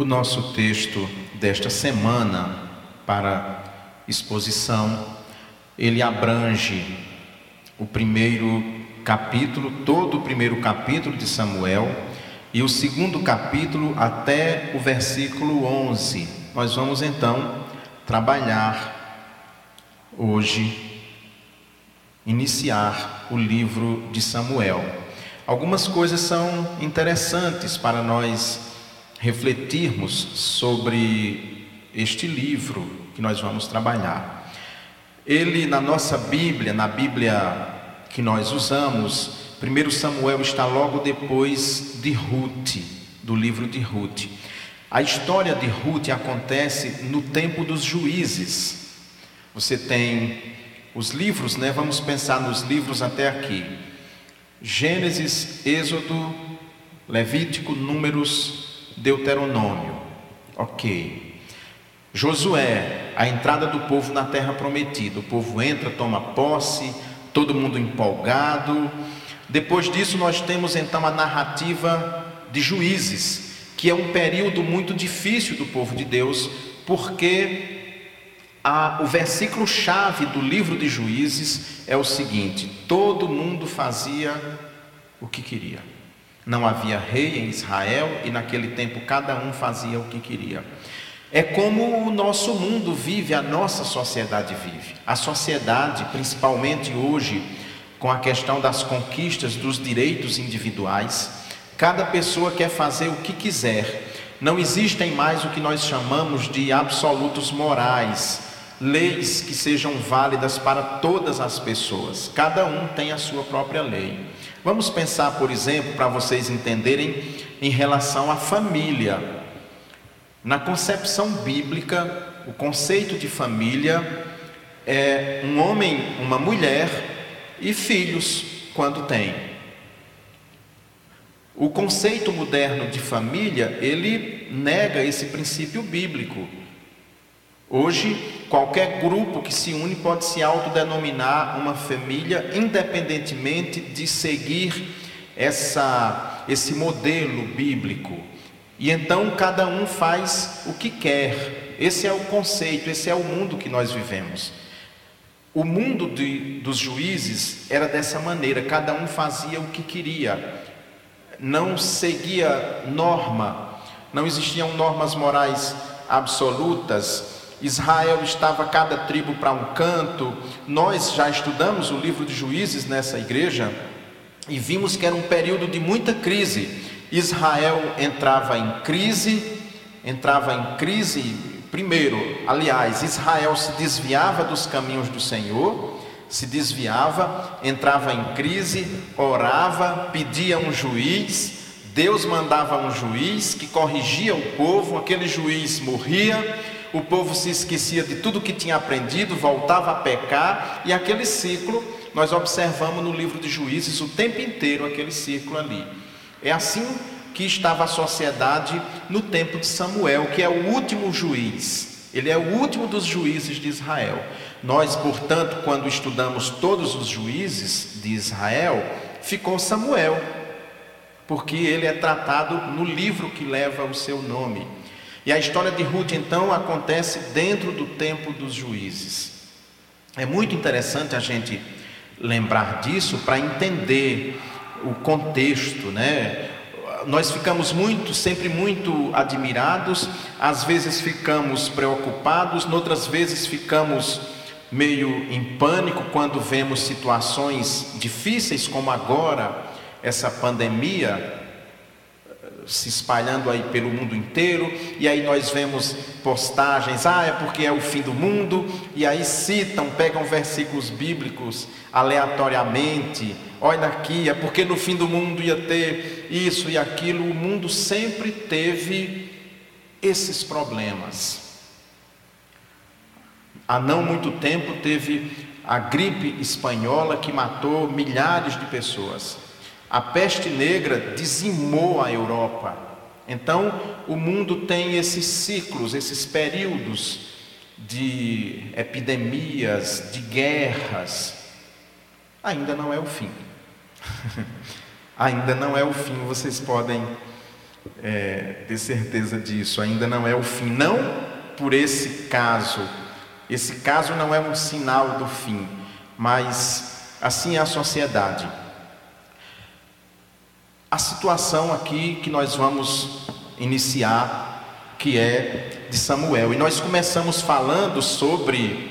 O nosso texto desta semana para exposição, ele abrange o primeiro capítulo, todo o primeiro capítulo de Samuel e o segundo capítulo até o versículo 11. Nós vamos então trabalhar hoje, iniciar o livro de Samuel. Algumas coisas são interessantes para nós refletirmos sobre este livro que nós vamos trabalhar. Ele, na nossa Bíblia, na Bíblia que nós usamos, 1 Samuel está logo depois de Ruth, do livro de Ruth. A história de Ruth acontece no tempo dos juízes. Você tem os livros, né? Vamos pensar nos livros até aqui. Gênesis, Êxodo, Levítico, Números, Deuteronômio. Ok. Josué, a entrada do povo na terra prometida. O povo entra, toma posse, todo mundo empolgado. Depois disso, nós temos então a narrativa de Juízes, que é um período muito difícil do povo de Deus, porque a, o versículo chave do livro de Juízes é o seguinte: todo mundo fazia o que queria. Não havia rei em Israel e naquele tempo cada um fazia o que queria. É como o nosso mundo vive, a nossa sociedade vive. A sociedade, principalmente hoje, com a questão das conquistas dos direitos individuais, cada pessoa quer fazer o que quiser. Não existem mais o que nós chamamos de absolutos morais, leis que sejam válidas para todas as pessoas. Cada um tem a sua própria lei. Vamos pensar, por exemplo, para vocês entenderem, em relação à família. Na concepção bíblica, o conceito de família é um homem, uma mulher e filhos, quando tem. O conceito moderno de família, ele nega esse princípio bíblico. Hoje, qualquer grupo que se une pode se autodenominar uma família, independentemente de seguir essa, esse modelo bíblico. E então cada um faz o que quer. Esse é o conceito, esse é o mundo que nós vivemos. O mundo de, dos juízes era dessa maneira, cada um fazia o que queria, não seguia norma, não existiam normas morais absolutas, Israel estava cada tribo para um canto. Nós já estudamos o livro de Juízes nessa igreja e vimos que era um período de muita crise. Israel entrava em crise, entrava em crise primeiro, aliás, Israel se desviava dos caminhos do Senhor, se desviava, entrava em crise, orava, pedia um juiz, Deus mandava um juiz que corrigia o povo, aquele juiz morria, o povo se esquecia de tudo que tinha aprendido, voltava a pecar, e aquele ciclo nós observamos no livro de Juízes o tempo inteiro, aquele ciclo ali. É assim que estava a sociedade no tempo de Samuel, que é o último juiz, ele é o último dos juízes de Israel. Nós, portanto, quando estudamos todos os juízes de Israel, ficou Samuel, porque ele é tratado no livro que leva o seu nome. E a história de Ruth então acontece dentro do tempo dos juízes. É muito interessante a gente lembrar disso para entender o contexto, né? Nós ficamos muito, sempre muito admirados, às vezes ficamos preocupados, noutras vezes ficamos meio em pânico quando vemos situações difíceis como agora, essa pandemia, se espalhando aí pelo mundo inteiro, e aí nós vemos postagens, ah, é porque é o fim do mundo, e aí citam, pegam versículos bíblicos aleatoriamente, olha aqui, é porque no fim do mundo ia ter isso e aquilo, o mundo sempre teve esses problemas. Há não muito tempo teve a gripe espanhola que matou milhares de pessoas. A peste negra dizimou a Europa. Então, o mundo tem esses ciclos, esses períodos de epidemias, de guerras. Ainda não é o fim. Ainda não é o fim, vocês podem é, ter certeza disso, ainda não é o fim. Não por esse caso, esse caso não é um sinal do fim, mas assim é a sociedade. A situação aqui que nós vamos iniciar, que é de Samuel, e nós começamos falando sobre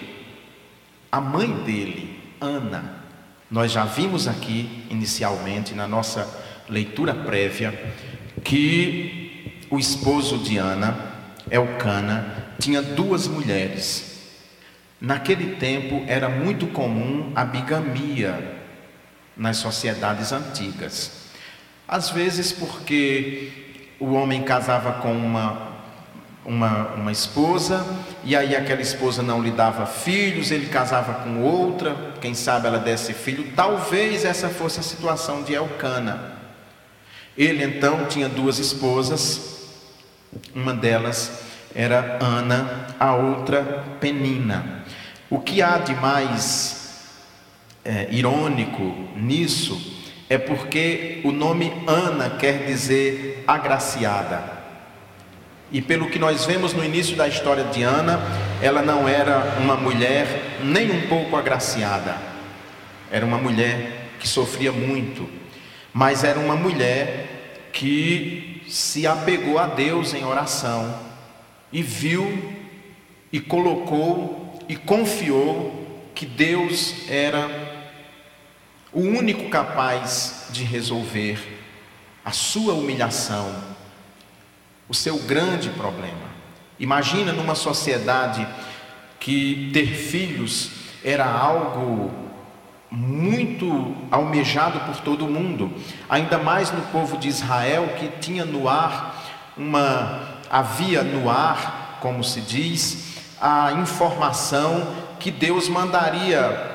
a mãe dele, Ana. Nós já vimos aqui inicialmente na nossa leitura prévia que o esposo de Ana, Elcana, tinha duas mulheres. Naquele tempo era muito comum a bigamia nas sociedades antigas. Às vezes porque o homem casava com uma, uma, uma esposa, e aí aquela esposa não lhe dava filhos, ele casava com outra, quem sabe ela desse filho. Talvez essa fosse a situação de Elcana. Ele então tinha duas esposas, uma delas era Ana, a outra Penina. O que há de mais é, irônico nisso é porque o nome Ana quer dizer agraciada. E pelo que nós vemos no início da história de Ana, ela não era uma mulher nem um pouco agraciada. Era uma mulher que sofria muito, mas era uma mulher que se apegou a Deus em oração e viu e colocou e confiou que Deus era o único capaz de resolver a sua humilhação, o seu grande problema. Imagina numa sociedade que ter filhos era algo muito almejado por todo mundo, ainda mais no povo de Israel que tinha no ar uma havia no ar, como se diz, a informação que Deus mandaria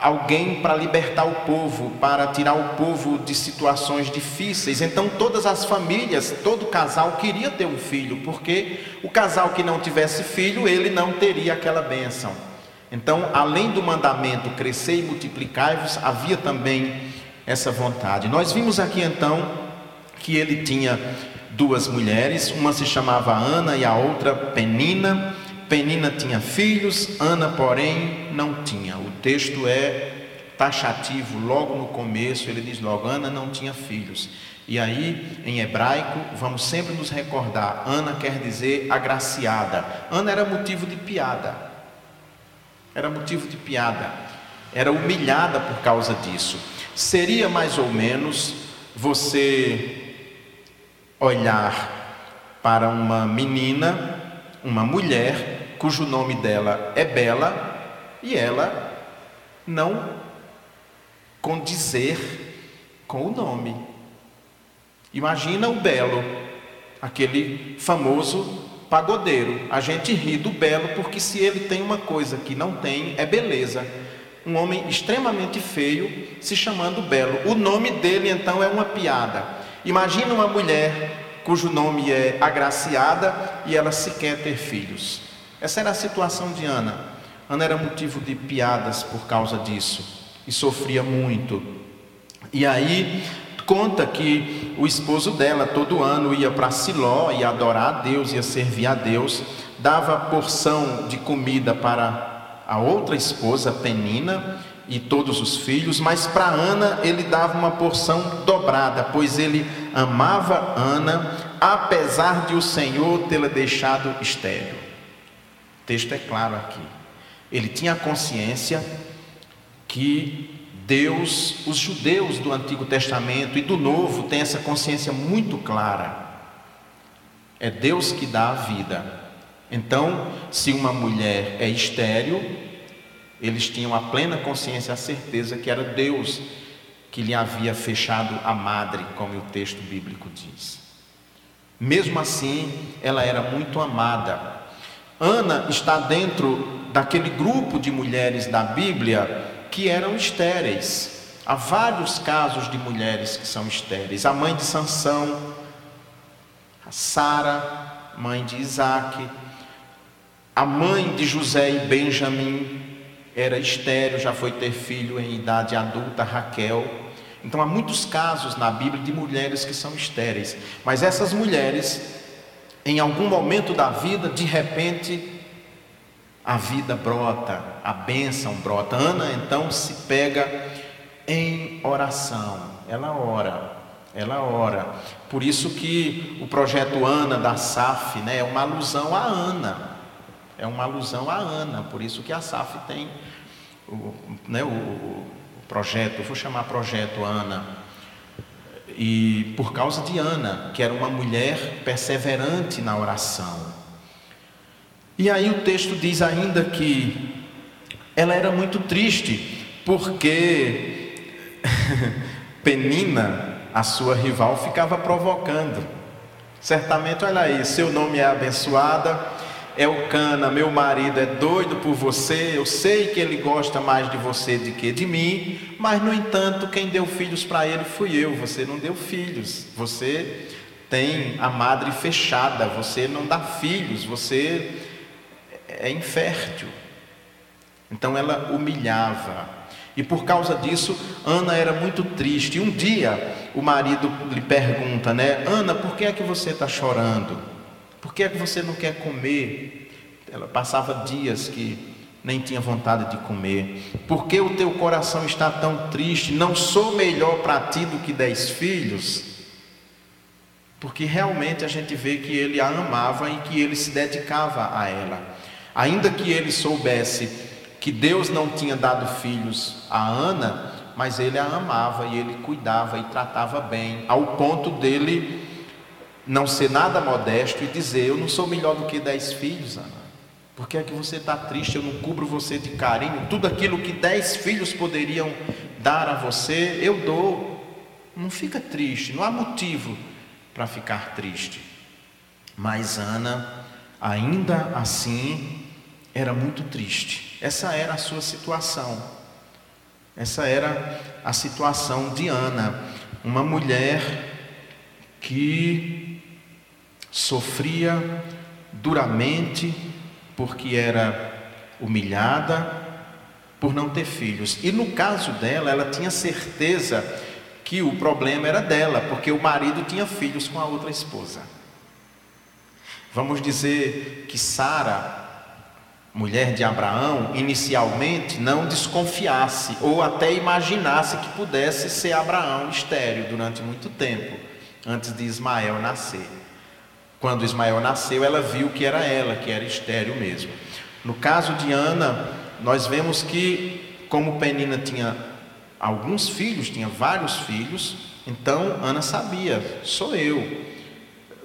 alguém para libertar o povo, para tirar o povo de situações difíceis. Então todas as famílias, todo casal queria ter um filho, porque o casal que não tivesse filho, ele não teria aquela bênção. Então, além do mandamento crescer e multiplicar-vos, havia também essa vontade. Nós vimos aqui então que ele tinha duas mulheres, uma se chamava Ana e a outra Penina. Penina tinha filhos, Ana, porém, não tinha. O texto é taxativo, logo no começo, ele diz logo: Ana não tinha filhos. E aí, em hebraico, vamos sempre nos recordar: Ana quer dizer agraciada. Ana era motivo de piada era motivo de piada, era humilhada por causa disso. Seria mais ou menos você olhar para uma menina, uma mulher, cujo nome dela é Bela, e ela não condizer com o nome. Imagina o belo, aquele famoso pagodeiro. A gente ri do belo porque se ele tem uma coisa que não tem, é beleza. Um homem extremamente feio se chamando belo. O nome dele então é uma piada. Imagina uma mulher cujo nome é agraciada e ela sequer ter filhos. Essa era a situação de Ana. Ana era motivo de piadas por causa disso e sofria muito. E aí Conta que o esposo dela todo ano ia para Siló, ia adorar a Deus, ia servir a Deus, dava porção de comida para a outra esposa, Penina, e todos os filhos, mas para Ana ele dava uma porção dobrada, pois ele amava Ana, apesar de o Senhor tê-la deixado estéril. Texto é claro aqui. Ele tinha consciência que Deus, os judeus do Antigo Testamento e do Novo têm essa consciência muito clara. É Deus que dá a vida. Então, se uma mulher é estéril, eles tinham a plena consciência, a certeza que era Deus que lhe havia fechado a madre, como o texto bíblico diz. Mesmo assim, ela era muito amada. Ana está dentro daquele grupo de mulheres da Bíblia que eram estéreis. Há vários casos de mulheres que são estéreis. A mãe de Sansão, a Sara, mãe de Isaac, a mãe de José e Benjamim era estéreo, já foi ter filho em idade adulta, Raquel. Então há muitos casos na Bíblia de mulheres que são estéreis, mas essas mulheres, em algum momento da vida, de repente, a vida brota, a bênção brota. Ana então se pega em oração, ela ora, ela ora. Por isso que o projeto Ana da SAF né, é uma alusão a Ana, é uma alusão a Ana, por isso que a SAF tem o, né, o, o projeto, vou chamar projeto Ana, e por causa de Ana, que era uma mulher perseverante na oração. E aí o texto diz ainda que ela era muito triste, porque Penina, a sua rival, ficava provocando. Certamente, olha aí, seu nome é abençoada, é o Cana, meu marido é doido por você, eu sei que ele gosta mais de você do que de mim, mas no entanto, quem deu filhos para ele fui eu, você não deu filhos, você tem a madre fechada, você não dá filhos, você é infértil. Então ela humilhava. E por causa disso, Ana era muito triste. E um dia o marido lhe pergunta, né? Ana, por que é que você está chorando? Por que é que você não quer comer? Ela passava dias que nem tinha vontade de comer. Por que o teu coração está tão triste? Não sou melhor para ti do que dez filhos? Porque realmente a gente vê que ele a amava e que ele se dedicava a ela. Ainda que ele soubesse que Deus não tinha dado filhos a Ana, mas ele a amava e ele cuidava e tratava bem, ao ponto dele não ser nada modesto e dizer: Eu não sou melhor do que dez filhos, Ana. Por que é que você está triste? Eu não cubro você de carinho. Tudo aquilo que dez filhos poderiam dar a você, eu dou. Não fica triste, não há motivo para ficar triste. Mas Ana, ainda assim, era muito triste. Essa era a sua situação. Essa era a situação de Ana, uma mulher que sofria duramente porque era humilhada por não ter filhos. E no caso dela, ela tinha certeza que o problema era dela, porque o marido tinha filhos com a outra esposa. Vamos dizer que Sara, mulher de Abraão, inicialmente não desconfiasse ou até imaginasse que pudesse ser Abraão estéreo durante muito tempo, antes de Ismael nascer. Quando Ismael nasceu, ela viu que era ela, que era estéreo mesmo. No caso de Ana, nós vemos que, como Penina tinha alguns filhos, tinha vários filhos, então Ana sabia, sou eu.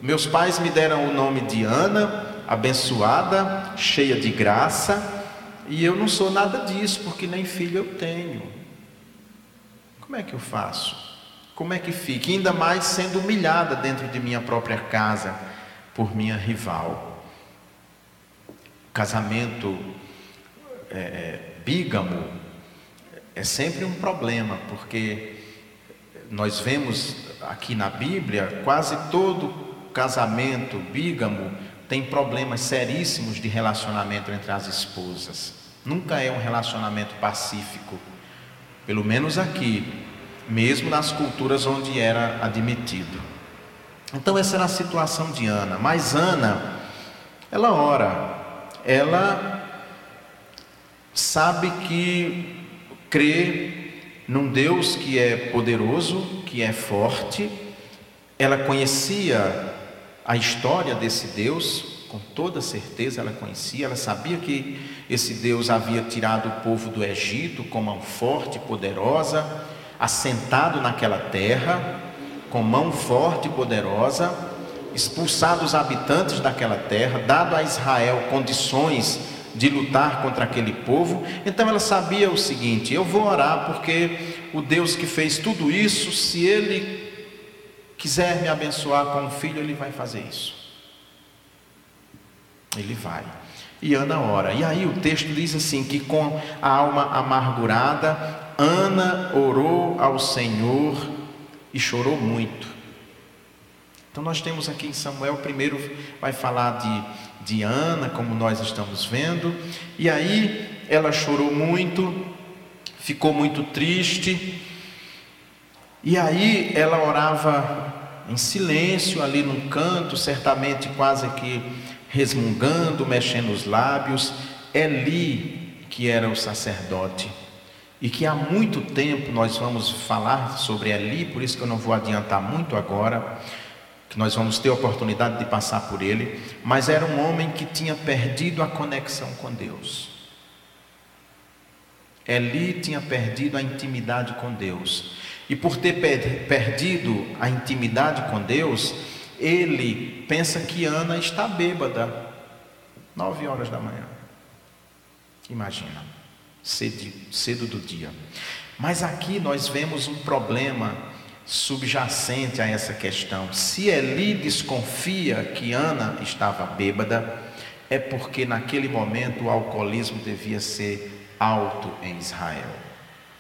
Meus pais me deram o nome de Ana, abençoada, cheia de graça, e eu não sou nada disso, porque nem filho eu tenho. Como é que eu faço? Como é que fica? ainda mais sendo humilhada dentro de minha própria casa por minha rival. Casamento é, é, bígamo é sempre um problema, porque nós vemos aqui na Bíblia quase todo casamento bígamo tem problemas seríssimos de relacionamento entre as esposas. Nunca é um relacionamento pacífico, pelo menos aqui, mesmo nas culturas onde era admitido. Então essa era a situação de Ana. Mas Ana, ela ora, ela sabe que crê num Deus que é poderoso, que é forte. Ela conhecia a história desse Deus, com toda certeza ela conhecia, ela sabia que esse Deus havia tirado o povo do Egito com mão forte poderosa, assentado naquela terra com mão forte e poderosa, expulsado os habitantes daquela terra, dado a Israel condições de lutar contra aquele povo. Então ela sabia o seguinte: eu vou orar porque o Deus que fez tudo isso, se ele quiser me abençoar com um filho, ele vai fazer isso. Ele vai. E Ana ora. E aí o texto diz assim: que com a alma amargurada, Ana orou ao Senhor e chorou muito. Então nós temos aqui em Samuel, primeiro vai falar de, de Ana, como nós estamos vendo, e aí ela chorou muito, ficou muito triste, E aí ela orava em silêncio ali num canto, certamente quase que resmungando, mexendo os lábios. Eli, que era o sacerdote, e que há muito tempo nós vamos falar sobre Eli, por isso que eu não vou adiantar muito agora, que nós vamos ter oportunidade de passar por ele, mas era um homem que tinha perdido a conexão com Deus. Eli tinha perdido a intimidade com Deus. E por ter perdido a intimidade com Deus, ele pensa que Ana está bêbada. Nove horas da manhã. Imagina, cedo, cedo do dia. Mas aqui nós vemos um problema subjacente a essa questão. Se Eli desconfia que Ana estava bêbada, é porque naquele momento o alcoolismo devia ser alto em Israel.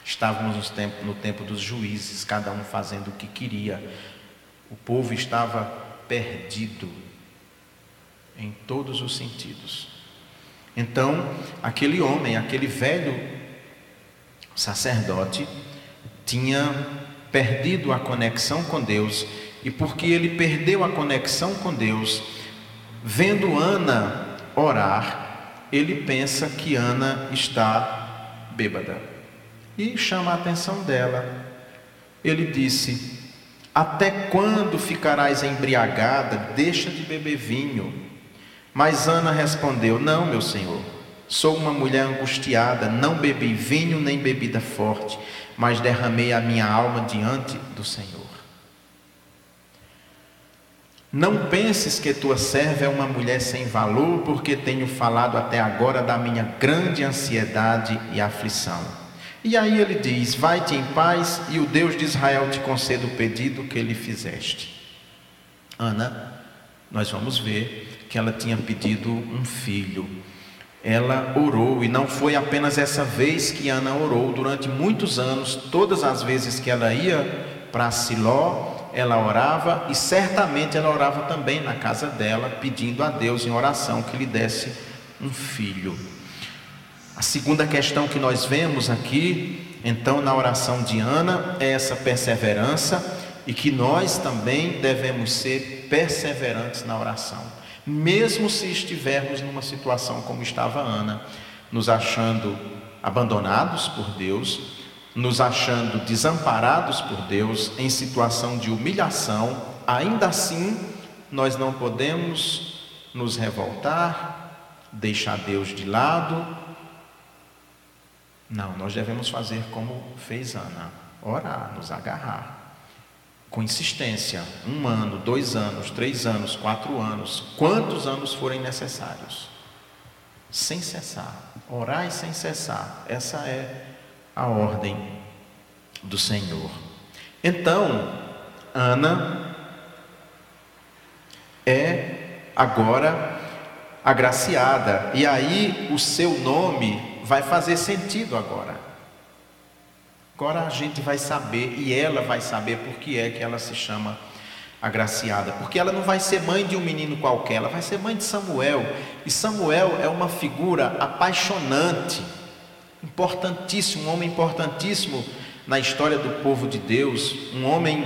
Estávamos no tempo, no tempo dos juízes, cada um fazendo o que queria. O povo estava perdido em todos os sentidos. Então, aquele homem, aquele velho sacerdote, tinha perdido a conexão com Deus, e porque ele perdeu a conexão com Deus, vendo Ana orar, ele pensa que Ana está bêbada e chama a atenção dela. Ele disse: Até quando ficarás embriagada? Deixa de beber vinho. Mas Ana respondeu: Não, meu senhor, sou uma mulher angustiada, não bebi vinho nem bebida forte, mas derramei a minha alma diante do Senhor. Não penses que tua serva é uma mulher sem valor, porque tenho falado até agora da minha grande ansiedade e aflição. E aí ele diz: Vai-te em paz, e o Deus de Israel te conceda o pedido que lhe fizeste. Ana, nós vamos ver que ela tinha pedido um filho. Ela orou, e não foi apenas essa vez que Ana orou, durante muitos anos, todas as vezes que ela ia para Siló, ela orava, e certamente ela orava também na casa dela, pedindo a Deus em oração que lhe desse um filho. A segunda questão que nós vemos aqui, então, na oração de Ana, é essa perseverança e que nós também devemos ser perseverantes na oração, mesmo se estivermos numa situação como estava Ana, nos achando abandonados por Deus, nos achando desamparados por Deus, em situação de humilhação, ainda assim nós não podemos nos revoltar, deixar Deus de lado não, nós devemos fazer como fez Ana: orar, nos agarrar. Com insistência, um ano, dois anos, três anos, quatro anos, quantos anos forem necessários, sem cessar, orar e sem cessar, essa é a ordem do Senhor. Então, Ana é agora agraciada, e aí o seu nome vai fazer sentido agora. Agora a gente vai saber, e ela vai saber por que é que ela se chama agraciada, porque ela não vai ser mãe de um menino qualquer, ela vai ser mãe de Samuel, e Samuel é uma figura apaixonante, importantíssimo, um homem importantíssimo na história do povo de Deus, um homem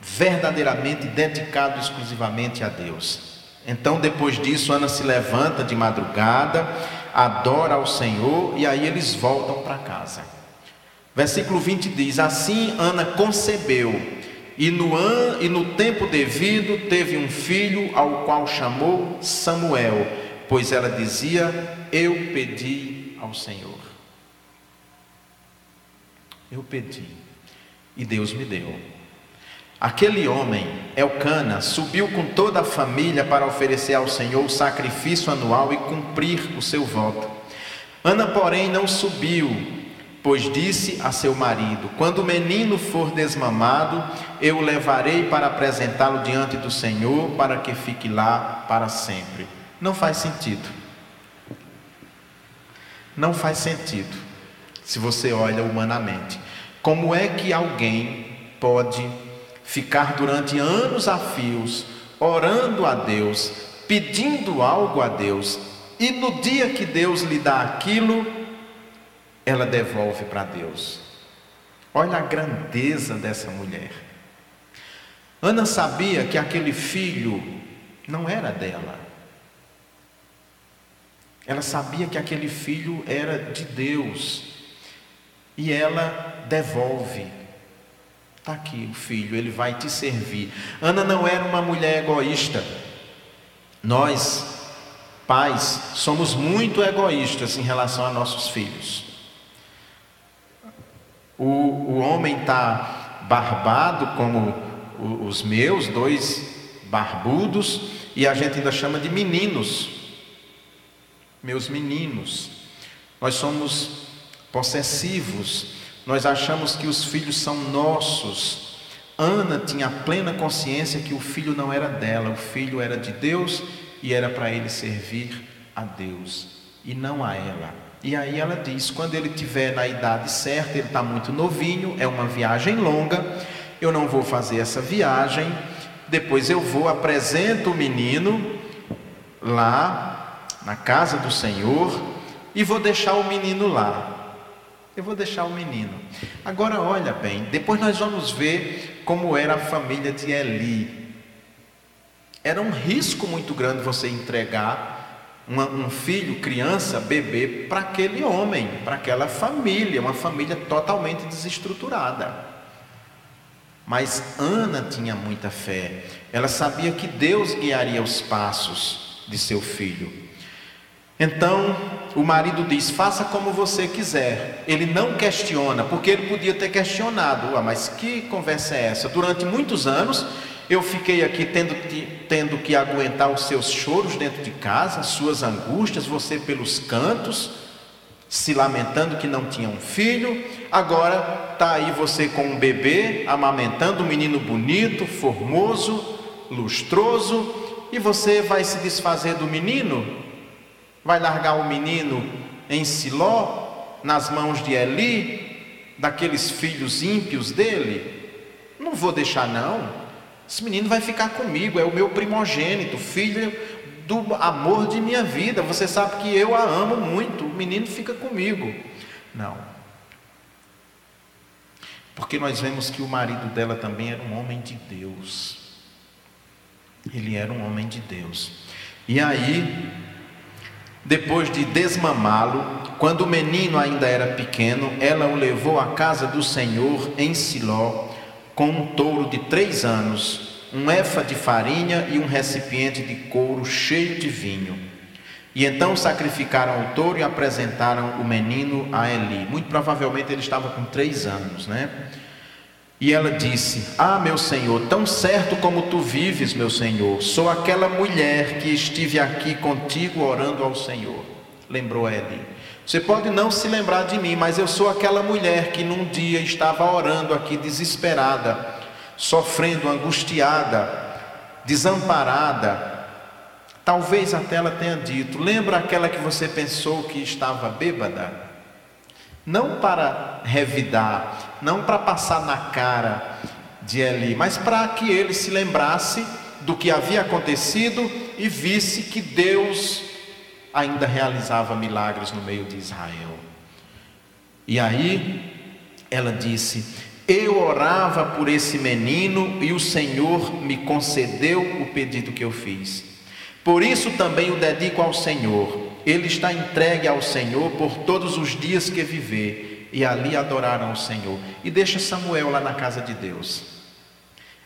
verdadeiramente dedicado exclusivamente a Deus. Então, depois disso, Ana se levanta de madrugada, adora ao Senhor e aí eles voltam para casa. Versículo 20 diz: Assim Ana concebeu, e no, an, e no tempo devido teve um filho, ao qual chamou Samuel, pois ela dizia: Eu pedi ao Senhor. Eu pedi, e Deus me deu. Aquele homem, Elcana, subiu com toda a família para oferecer ao Senhor o sacrifício anual e cumprir o seu voto. Ana, porém, não subiu, pois disse a seu marido: Quando o menino for desmamado, eu o levarei para apresentá-lo diante do Senhor, para que fique lá para sempre. Não faz sentido. Não faz sentido, se você olha humanamente. Como é que alguém pode ficar durante anos a fios orando a Deus, pedindo algo a Deus, e no dia que Deus lhe dá aquilo, ela devolve para Deus. Olha a grandeza dessa mulher. Ana sabia que aquele filho não era dela. Ela sabia que aquele filho era de Deus. E ela devolve. Está aqui o filho, ele vai te servir. Ana não era uma mulher egoísta. Nós, pais, somos muito egoístas em relação a nossos filhos. O, o homem está barbado, como os meus, dois barbudos, e a gente ainda chama de meninos. Meus meninos. Nós somos possessivos, nós achamos que os filhos são nossos. Ana tinha plena consciência que o filho não era dela, o filho era de Deus e era para ele servir a Deus e não a ela. E aí ela diz: quando ele tiver na idade certa, ele está muito novinho, é uma viagem longa, eu não vou fazer essa viagem, depois eu vou, apresento o menino lá na casa do Senhor e vou deixar o menino lá. Eu vou deixar o menino. Agora olha bem, depois nós vamos ver como era a família de Eli. Era um risco muito grande você entregar uma, um filho, criança, bebê, para aquele homem, para aquela família, uma família totalmente desestruturada. Mas Ana tinha muita fé, ela sabia que Deus guiaria os passos de seu filho. Então o marido diz: faça como você quiser. Ele não questiona, porque ele podia ter questionado. Ah, mas que conversa é essa? Durante muitos anos eu fiquei aqui tendo, tendo que aguentar os seus choros dentro de casa, as suas angústias, você pelos cantos, se lamentando que não tinha um filho. Agora está aí você com um bebê, amamentando um menino bonito, formoso, lustroso, e você vai se desfazer do menino? Vai largar o menino em Siló, nas mãos de Eli, daqueles filhos ímpios dele? Não vou deixar, não. Esse menino vai ficar comigo, é o meu primogênito, filho do amor de minha vida. Você sabe que eu a amo muito, o menino fica comigo. Não. Porque nós vemos que o marido dela também era um homem de Deus. Ele era um homem de Deus. E aí, depois de desmamá-lo, quando o menino ainda era pequeno, ela o levou à casa do Senhor em Siló com um touro de três anos, um efa de farinha e um recipiente de couro cheio de vinho. E então sacrificaram o touro e apresentaram o menino a Eli. Muito provavelmente ele estava com três anos, né? E ela disse: Ah, meu senhor, tão certo como tu vives, meu senhor, sou aquela mulher que estive aqui contigo orando ao Senhor. Lembrou Eli. Você pode não se lembrar de mim, mas eu sou aquela mulher que num dia estava orando aqui desesperada, sofrendo, angustiada, desamparada. Talvez até ela tenha dito: Lembra aquela que você pensou que estava bêbada? Não para revidar, não para passar na cara de Eli, mas para que ele se lembrasse do que havia acontecido e visse que Deus ainda realizava milagres no meio de Israel. E aí ela disse: Eu orava por esse menino e o Senhor me concedeu o pedido que eu fiz. Por isso também o dedico ao Senhor. Ele está entregue ao Senhor por todos os dias que viver, e ali adoraram o Senhor. E deixa Samuel lá na casa de Deus.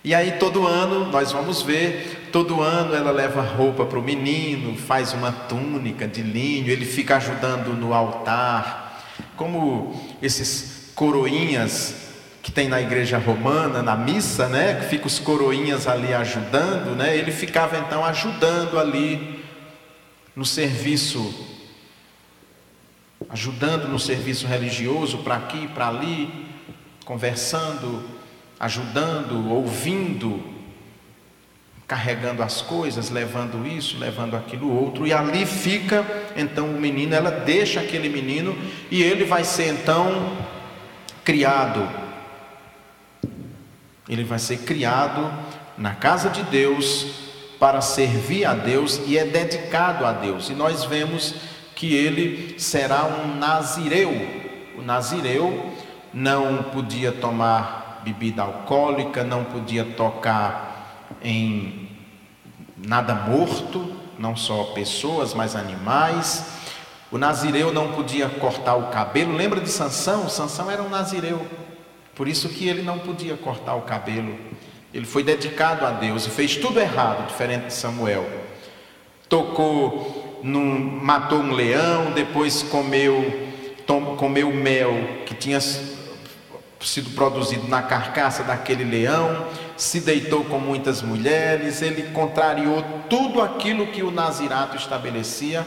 E aí todo ano nós vamos ver, todo ano ela leva roupa para o menino, faz uma túnica de linho, ele fica ajudando no altar, como esses coroinhas que tem na igreja romana, na missa, né, que fica os coroinhas ali ajudando, né? Ele ficava então ajudando ali no serviço ajudando no serviço religioso para aqui para ali, conversando ajudando, ouvindo, carregando as coisas, levando isso, levando aquilo outro, e ali fica então o menino, ela deixa aquele menino e ele vai ser então criado. Ele vai ser criado na casa de Deus para servir a Deus e é dedicado a Deus. E nós vemos que ele será um nazireu. O nazireu não podia tomar bebida alcoólica, não podia tocar em nada morto, não só pessoas, mas animais. O nazireu não podia cortar o cabelo. Lembra de Sansão? Sansão era um nazireu. Por isso que ele não podia cortar o cabelo. Ele foi dedicado a Deus e fez tudo errado, diferente de Samuel. Tocou, num, matou um leão, depois comeu, tom, comeu mel que tinha sido produzido na carcaça daquele leão, se deitou com muitas mulheres, ele contrariou tudo aquilo que o Nazirato estabelecia,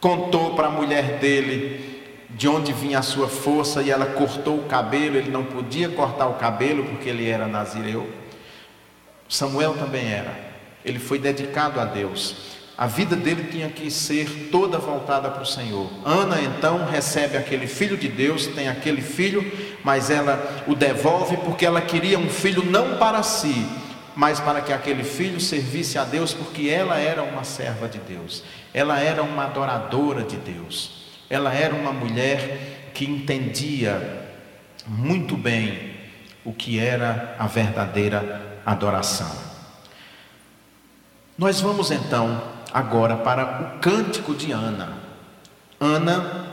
contou para a mulher dele de onde vinha a sua força e ela cortou o cabelo, ele não podia cortar o cabelo porque ele era nazireu. Samuel também era. Ele foi dedicado a Deus. A vida dele tinha que ser toda voltada para o Senhor. Ana então recebe aquele filho de Deus, tem aquele filho, mas ela o devolve porque ela queria um filho não para si, mas para que aquele filho servisse a Deus, porque ela era uma serva de Deus, ela era uma adoradora de Deus, ela era uma mulher que entendia muito bem o que era a verdadeira adoração. Nós vamos então agora para o cântico de Ana. Ana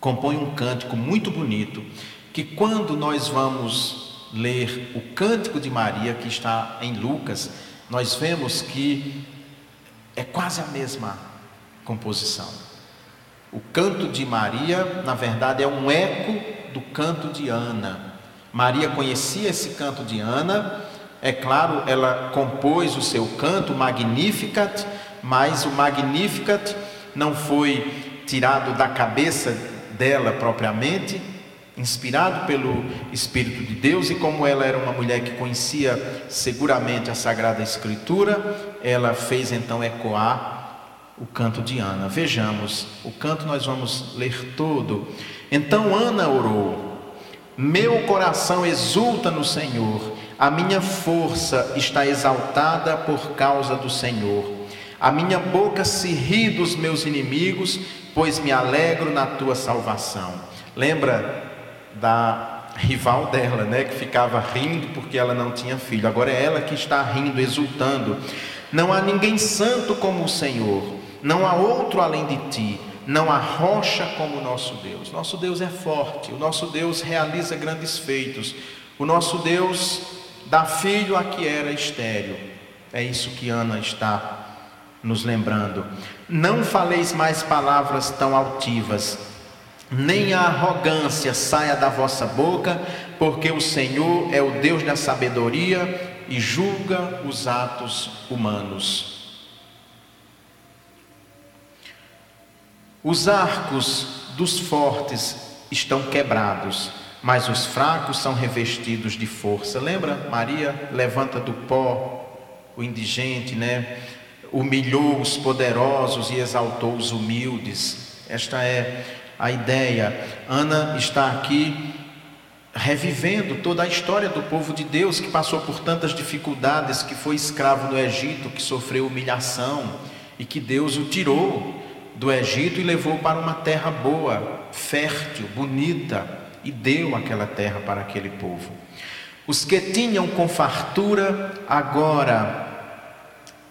compõe um cântico muito bonito, que quando nós vamos ler o cântico de Maria, que está em Lucas, nós vemos que é quase a mesma composição. O canto de Maria, na verdade, é um eco do canto de Ana. Maria conhecia esse canto de Ana, é claro, ela compôs o seu canto, Magnificat, mas o Magnificat não foi tirado da cabeça dela propriamente, inspirado pelo Espírito de Deus, e como ela era uma mulher que conhecia seguramente a Sagrada Escritura, ela fez então ecoar o canto de Ana. Vejamos, o canto nós vamos ler todo. Então Ana orou: Meu coração exulta no Senhor a minha força está exaltada por causa do Senhor. A minha boca se ri dos meus inimigos, pois me alegro na tua salvação. Lembra da rival dela, né, que ficava rindo porque ela não tinha filho. Agora é ela que está rindo, exultando. Não há ninguém santo como o Senhor. Não há outro além de ti. Não há rocha como o nosso Deus. Nosso Deus é forte. O nosso Deus realiza grandes feitos. O nosso Deus dá filho a que era estéril. É isso que Ana está nos lembrando. Não faleis mais palavras tão altivas, nem a arrogância saia da vossa boca, porque o Senhor é o Deus da sabedoria e julga os atos humanos. Os arcos dos fortes estão quebrados mas os fracos são revestidos de força. Lembra? Maria levanta do pó o indigente, né? Humilhou os poderosos e exaltou os humildes. Esta é a ideia. Ana está aqui revivendo toda a história do povo de Deus que passou por tantas dificuldades, que foi escravo no Egito, que sofreu humilhação e que Deus o tirou do Egito e levou para uma terra boa, fértil, bonita, e deu aquela terra para aquele povo. Os que tinham com fartura agora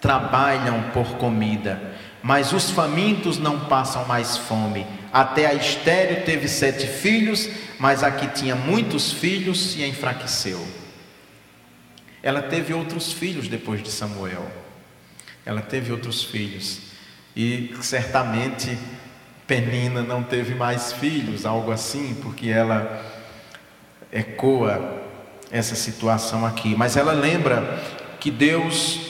trabalham por comida, mas os famintos não passam mais fome. Até a estéreo teve sete filhos, mas a que tinha muitos filhos se enfraqueceu. Ela teve outros filhos depois de Samuel. Ela teve outros filhos. E certamente Penina não teve mais filhos, algo assim, porque ela ecoa essa situação aqui. Mas ela lembra que Deus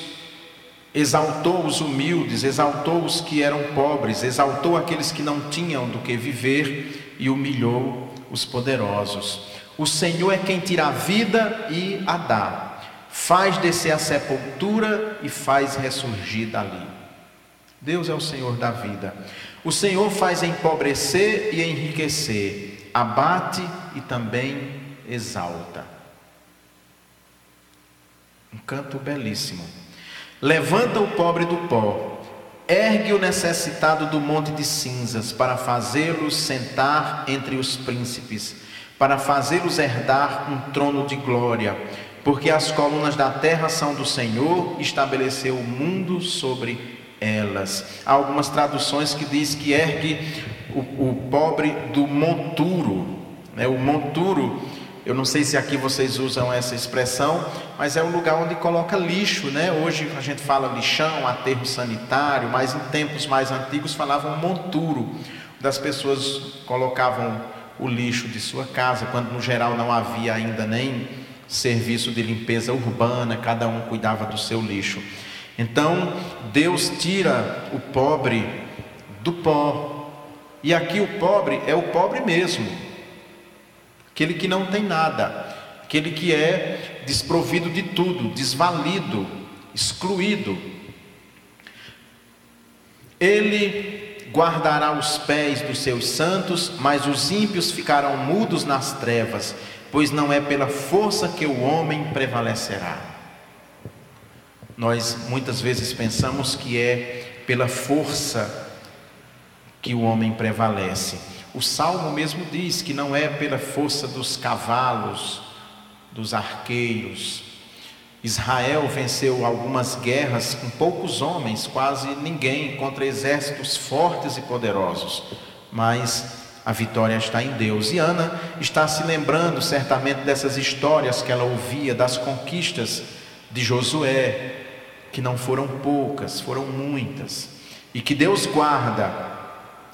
exaltou os humildes, exaltou os que eram pobres, exaltou aqueles que não tinham do que viver e humilhou os poderosos. O Senhor é quem tira a vida e a dá, faz descer a sepultura e faz ressurgir dali. Deus é o Senhor da vida. O Senhor faz empobrecer e enriquecer, abate e também exalta. Um canto belíssimo. Levanta o pobre do pó, ergue o necessitado do monte de cinzas, para fazê-lo sentar entre os príncipes, para fazê-los herdar um trono de glória, porque as colunas da terra são do Senhor, estabeleceu o mundo sobre elas. Há algumas traduções que diz que ergue o, o pobre do monturo, né? O monturo, eu não sei se aqui vocês usam essa expressão, mas é o lugar onde coloca lixo, né? Hoje a gente fala lixão, aterro sanitário, mas em tempos mais antigos falavam monturo, das pessoas colocavam o lixo de sua casa, quando no geral não havia ainda nem serviço de limpeza urbana, cada um cuidava do seu lixo. Então, Deus tira o pobre do pó. E aqui o pobre é o pobre mesmo. Aquele que não tem nada, aquele que é desprovido de tudo, desvalido, excluído. Ele guardará os pés dos seus santos, mas os ímpios ficarão mudos nas trevas, pois não é pela força que o homem prevalecerá. Nós muitas vezes pensamos que é pela força que o homem prevalece. O salmo mesmo diz que não é pela força dos cavalos, dos arqueiros. Israel venceu algumas guerras com poucos homens, quase ninguém, contra exércitos fortes e poderosos, mas a vitória está em Deus. E Ana está se lembrando certamente dessas histórias que ela ouvia, das conquistas de Josué, que não foram poucas, foram muitas, e que Deus guarda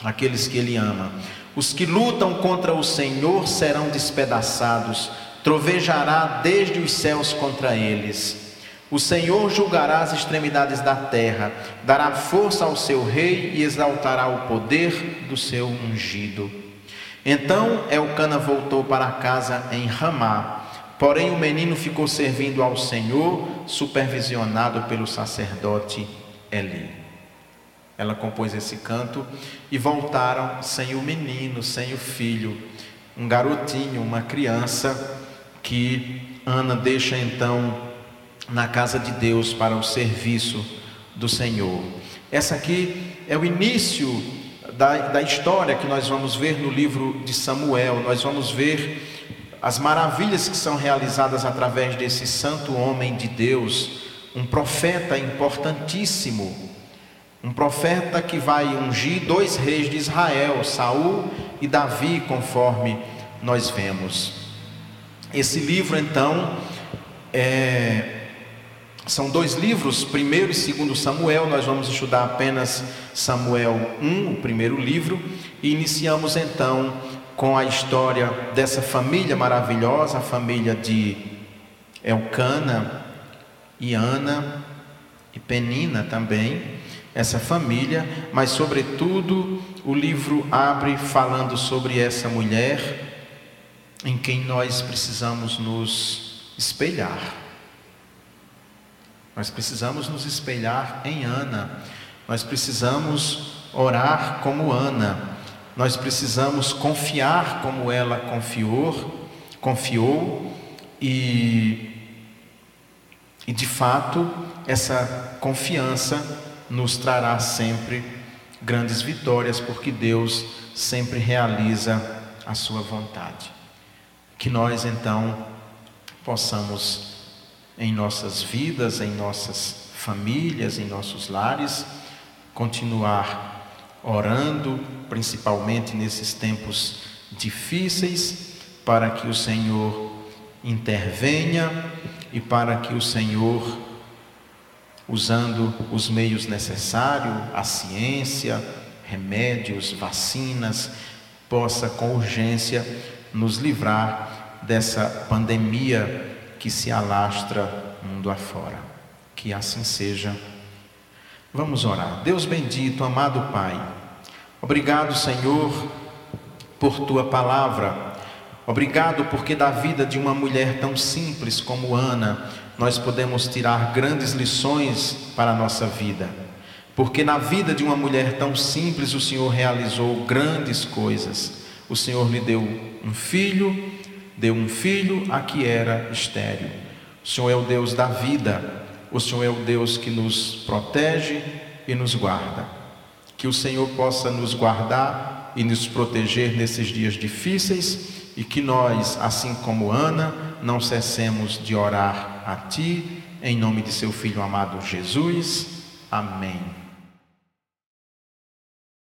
aqueles que Ele ama. Os que lutam contra o Senhor serão despedaçados, trovejará desde os céus contra eles. O Senhor julgará as extremidades da terra, dará força ao seu rei e exaltará o poder do seu ungido. Então Elcana voltou para casa em Ramá, Porém, o menino ficou servindo ao Senhor, supervisionado pelo sacerdote Eli. Ela compôs esse canto e voltaram sem o menino, sem o filho, um garotinho, uma criança que Ana deixa então na casa de Deus para o serviço do Senhor. Essa aqui é o início da, da história que nós vamos ver no livro de Samuel. Nós vamos ver as maravilhas que são realizadas através desse santo homem de Deus, um profeta importantíssimo, um profeta que vai ungir dois reis de Israel, Saul e Davi, conforme nós vemos. Esse livro, então, é, são dois livros, primeiro e segundo Samuel, nós vamos estudar apenas Samuel 1, o primeiro livro, e iniciamos então com a história dessa família maravilhosa, a família de Elcana e Ana e Penina também, essa família, mas sobretudo o livro abre falando sobre essa mulher em quem nós precisamos nos espelhar. Nós precisamos nos espelhar em Ana. Nós precisamos orar como Ana. Nós precisamos confiar como ela confiou, confiou e, e de fato essa confiança nos trará sempre grandes vitórias, porque Deus sempre realiza a sua vontade. Que nós então possamos em nossas vidas, em nossas famílias, em nossos lares, continuar orando, principalmente nesses tempos difíceis, para que o Senhor intervenha e para que o Senhor, usando os meios necessários, a ciência, remédios, vacinas, possa com urgência nos livrar dessa pandemia que se alastra mundo afora. Que assim seja. Vamos orar. Deus bendito, amado Pai, obrigado, Senhor, por tua palavra. Obrigado porque da vida de uma mulher tão simples como Ana, nós podemos tirar grandes lições para a nossa vida. Porque na vida de uma mulher tão simples, o Senhor realizou grandes coisas. O Senhor lhe deu um filho, deu um filho a que era estéril. O Senhor é o Deus da vida. O Senhor é o Deus que nos protege e nos guarda. Que o Senhor possa nos guardar e nos proteger nesses dias difíceis e que nós, assim como Ana, não cessemos de orar a Ti, em nome de Seu Filho amado Jesus. Amém.